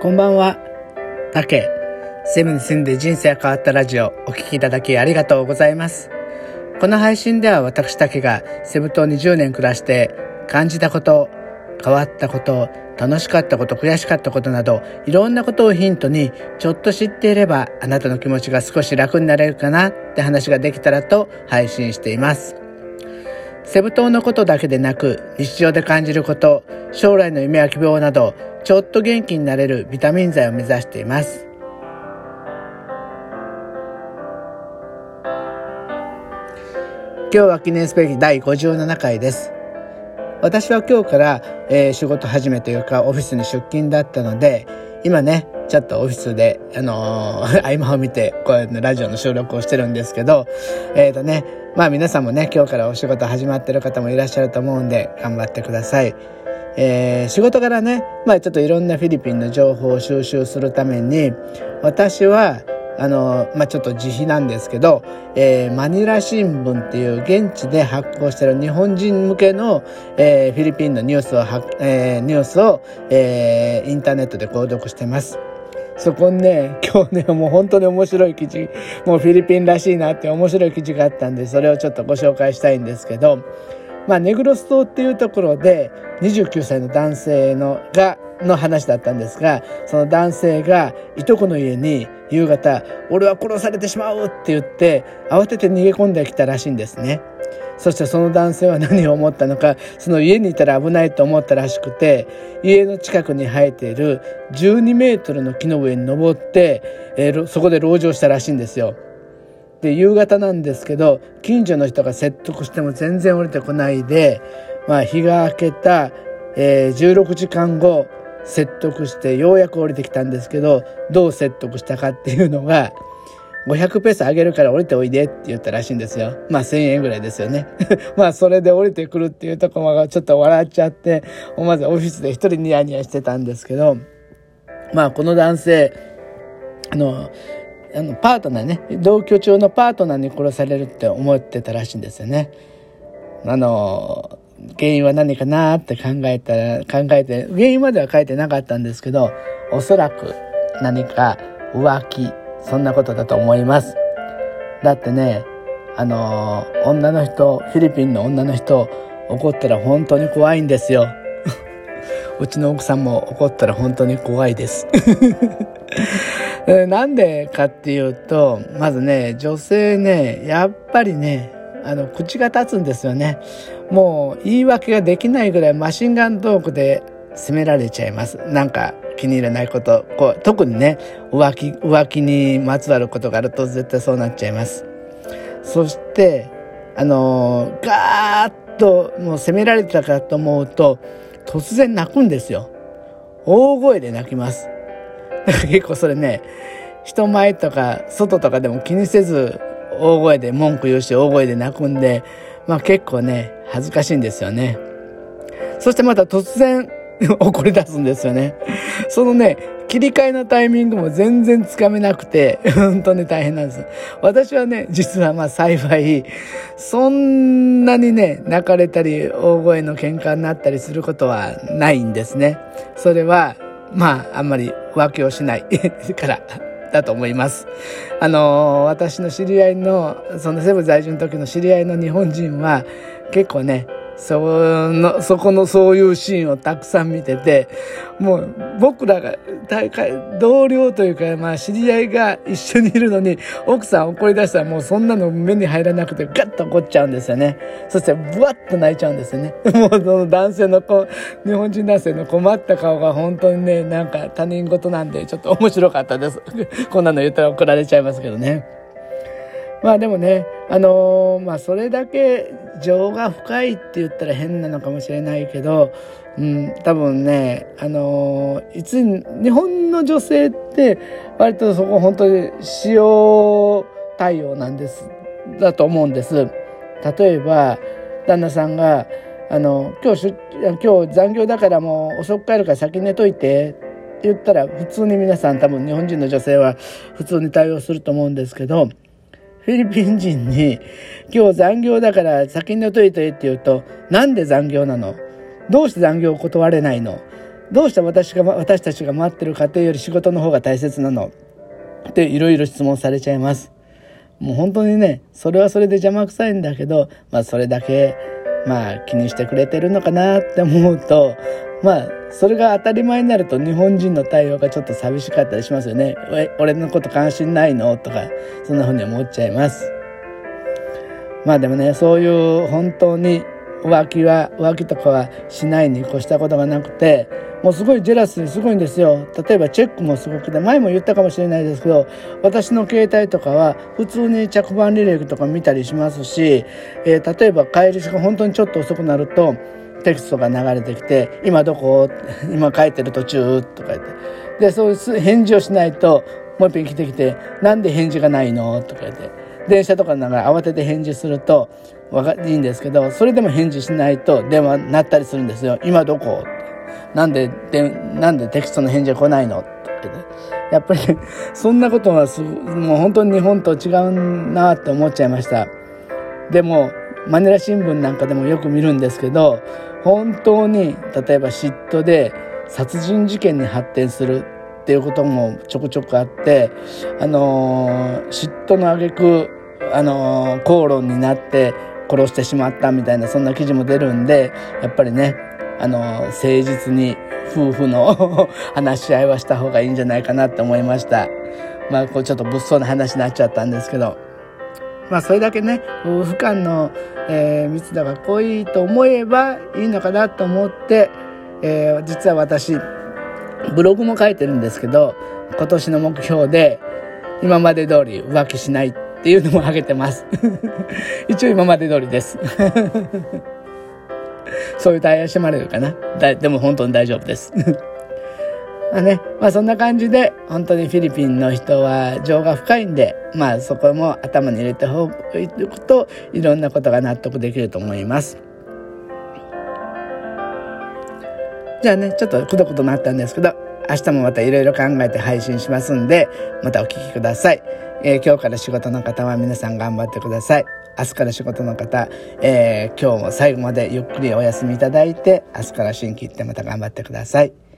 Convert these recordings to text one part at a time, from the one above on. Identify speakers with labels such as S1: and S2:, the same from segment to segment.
S1: こんばんは。たけ。セブに住んで人生が変わったラジオお聴きいただきありがとうございます。この配信では私だけがセブ島に10年暮らして感じたこと、変わったこと、楽しかったこと、悔しかったことなど、いろんなことをヒントに、ちょっと知っていれば、あなたの気持ちが少し楽になれるかなって話ができたらと配信しています。セブ島のことだけでなく、日常で感じること、将来の夢や希望など、ちょっと元気になれるビタミン剤を目指しています。今日は記念すべき第57回です。私は今日から、えー、仕事始めというかオフィスに出勤だったので、今ね、ちょっとオフィスで、あのー、合間を見て、こういうラジオの収録をしてるんですけど、えっ、ー、とね、まあ皆さんもね、今日からお仕事始まってる方もいらっしゃると思うんで、頑張ってください。えー、仕事からね、まあちょっといろんなフィリピンの情報を収集するために、私は、あの、まあ、ちょっと自費なんですけど、えー、マニラ新聞っていう現地で発行してる日本人向けの、えー、フィリピンのニュースを、えー、ニュースを、えー、インターネットで購読してます。そこにね、今日ね、もう本当に面白い記事、もうフィリピンらしいなって面白い記事があったんで、それをちょっとご紹介したいんですけど、まあ、ネグロス島っていうところで、29歳の男性のが、の話だったんですが、その男性がいとこの家に夕方、俺は殺されてしまうって言って、慌てて逃げ込んできたらしいんですね。そしてその男性は何を思ったのか、その家にいたら危ないと思ったらしくて、家の近くに生えている12メートルの木の上に登って、えー、そこで籠城したらしいんですよ。で、夕方なんですけど、近所の人が説得しても全然降りてこないで、まあ日が明けた、えー、16時間後、説得してようやく降りてきたんですけど、どう説得したかっていうのが、500ペース上げるから降りておいでって言ったらしいんですよ。まあ1000円ぐらいですよね。まあそれで降りてくるっていうところがちょっと笑っちゃって、思わずオフィスで一人ニヤニヤしてたんですけど、まあこの男性、あの、あのパートナーね、同居中のパートナーに殺されるって思ってたらしいんですよね。あの、原因は何かなって考えたら、考えて、原因までは書いてなかったんですけど、おそらく何か浮気、そんなことだと思います。だってね、あの、女の人、フィリピンの女の人、怒ったら本当に怖いんですよ。うちの奥さんも怒ったら本当に怖いです。なんでかっていうと、まずね、女性ね、やっぱりね、あの、口が立つんですよね。もう言い訳ができないぐらいマシンガントークで責められちゃいます。なんか気に入らないこと、こう特にね、浮気、浮気にまつわることがあると絶対そうなっちゃいます。そして、あの、ガーッともう責められたかと思うと、突然泣くんですよ。大声で泣きます。結構それね、人前とか外とかでも気にせず大声で文句言うし大声で泣くんで、まあ結構ね、恥ずかしいんですよね。そしてまた突然 怒り出すんですよね。そのね、切り替えのタイミングも全然つかめなくて、本当に大変なんです。私はね、実はまあ幸い、そんなにね、泣かれたり、大声の喧嘩になったりすることはないんですね。それは、まあ、あんまり浮気をしない からだと思います。あの、私の知り合いの、そのセブ在住の時の知り合いの日本人は、結構ね、その、そこのそういうシーンをたくさん見てて、もう僕らが大会、同僚というか、まあ知り合いが一緒にいるのに、奥さん怒り出したらもうそんなの目に入らなくてガッと怒っちゃうんですよね。そしてブワッと泣いちゃうんですよね。もうその男性の子、日本人男性の困った顔が本当にね、なんか他人事なんでちょっと面白かったです。こんなの言ったら怒られちゃいますけどね。まあでもね、あのー、まあそれだけ情が深いって言ったら変なのかもしれないけど、うん、多分ね、あのー、いつ、日本の女性って割とそこ本当に使用対応なんです、だと思うんです。例えば、旦那さんが、あの、今日、今日残業だからもう遅く帰るから先寝といてって言ったら普通に皆さん多分日本人の女性は普通に対応すると思うんですけど、フィリピン人に、今日残業だから先に寝といてって言うと、なんで残業なの？どうして残業を断れないの？どうして私が私たちが待ってる家庭より仕事の方が大切なの？っていろいろ質問されちゃいます。もう本当にねそれはそれで邪魔くさいんだけどまあそれだけまあ気にしてくれてるのかなって思うとまあそれが当たり前になると日本人の対応がちょっと寂しかったりしますよね。俺のこと関心ないの？とかそんな風に思っちゃいます。まあでもねそういう本当に浮気は浮気とかはしないに越したことがなくてもうすごいジェラスすごいんですよ。例えばチェックもすごくて前も言ったかもしれないですけど私の携帯とかは普通に着番履歴とか見たりしますし、えー、例えば帰りしが本当にちょっと遅くなるとテキストが流れてきて「今どこ? 」今帰ってる途中」とか言ってでそういう返事をしないともう一遍来てきて「なんで返事がないの?」とか言って電車とかながら慌てて返事するとわかいいんですけどそれでも返事しないと電話鳴ったりするんですよ「今どこ?」なんででなんでテキストの返事が来ないの?」ってやっぱり そんなことはすもう本当に日本と違うなって思っちゃいましたでもマニラ新聞なんかでもよく見るんですけど本当に例えば嫉妬で殺人事件に発展するっていうこともちょくちょくあってあの嫉妬の挙句あの口論になって殺してしまったみたいなそんな記事も出るんでやっぱりねあの誠実に夫婦の 話し合いはした方がいいんじゃないかなって思いました。まあこうちょっと物騒な話になっちゃったんですけど。まあそれだけね夫婦間の、えー、密度が濃いと思えばいいのかなと思って、えー、実は私ブログも書いてるんですけど今年の目標で今まで通り浮気しないっていうのも挙げてます。一応今まで通りです。そういう対応してもらえるかな。でも本当に大丈夫です。まあね、まあそんな感じで、本当にフィリピンの人は情が深いんで、まあそこも頭に入れておくと、いろんなことが納得できると思います。じゃあね、ちょっとくどくどなったんですけど、明日もまたいろいろ考えて配信しますんで、またお聴きください。えー、今日から仕事の方は皆さん頑張ってください。明日から仕事の方、えー、今日も最後までゆっくりお休みいただいて、明日から新規行ってまた頑張ってください。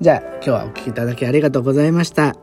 S1: じゃあ今日はお聴きいただきありがとうございました。